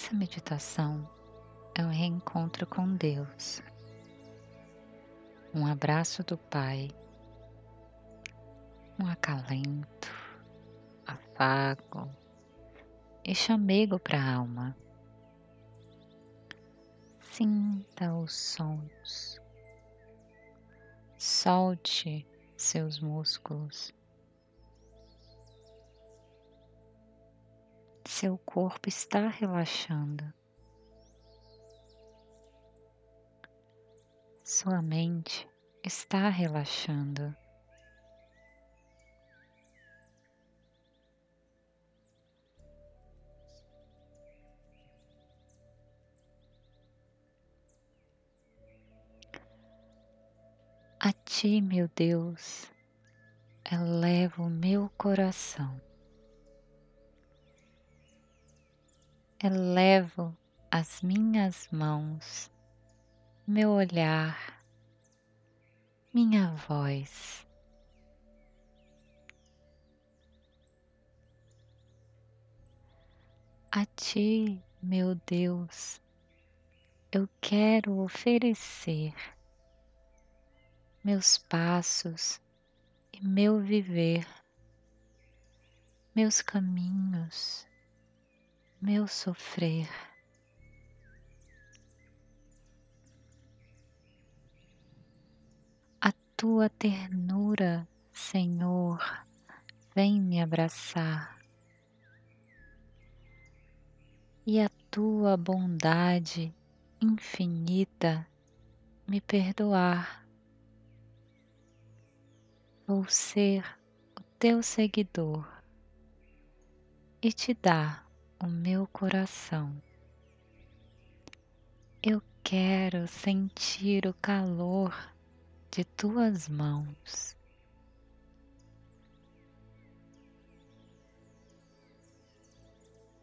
Essa meditação é um reencontro com Deus, um abraço do Pai, um acalento, afago e chamego para a alma. Sinta os sons, solte seus músculos. Seu corpo está relaxando. Sua mente está relaxando. A ti, meu Deus, elevo o meu coração. Elevo as minhas mãos, meu olhar, minha voz. A ti, meu Deus, eu quero oferecer meus passos e meu viver, meus caminhos, meu sofrer. A tua ternura, Senhor, vem me abraçar. E a tua bondade infinita me perdoar vou ser o teu seguidor e te dar o meu coração. Eu quero sentir o calor de tuas mãos.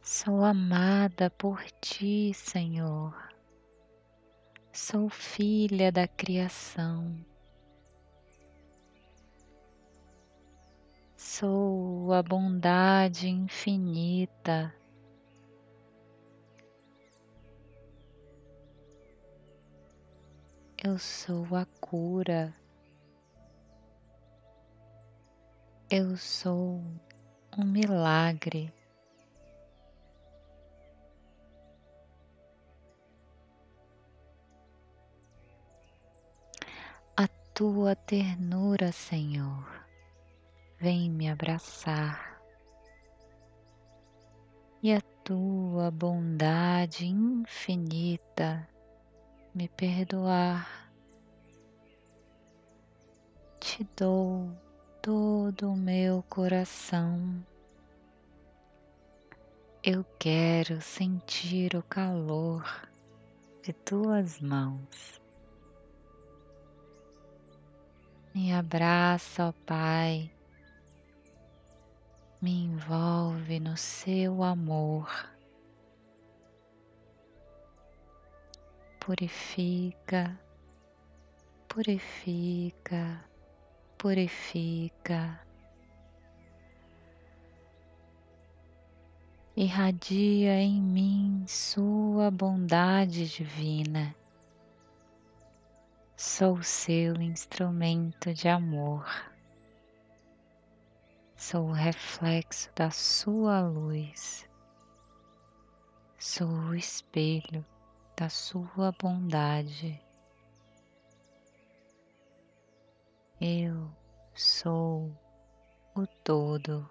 Sou amada por ti, Senhor. Sou filha da criação sou a bondade infinita. Eu sou a cura. Eu sou um milagre. A tua ternura, Senhor vem me abraçar e a tua bondade infinita me perdoar. Te dou todo o meu coração. Eu quero sentir o calor de tuas mãos. Me abraça, ó Pai, me envolve no seu amor. Purifica, purifica, purifica. Irradia em mim Sua bondade divina. Sou seu instrumento de amor sou o reflexo da Sua luz, sou o espelho da Sua bondade. Eu sou o todo.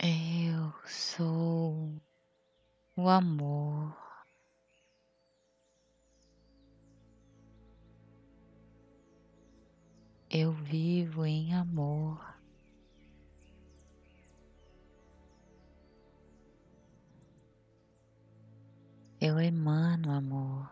Eu sou o amor. Eu vivo em amor. Eu emano amor.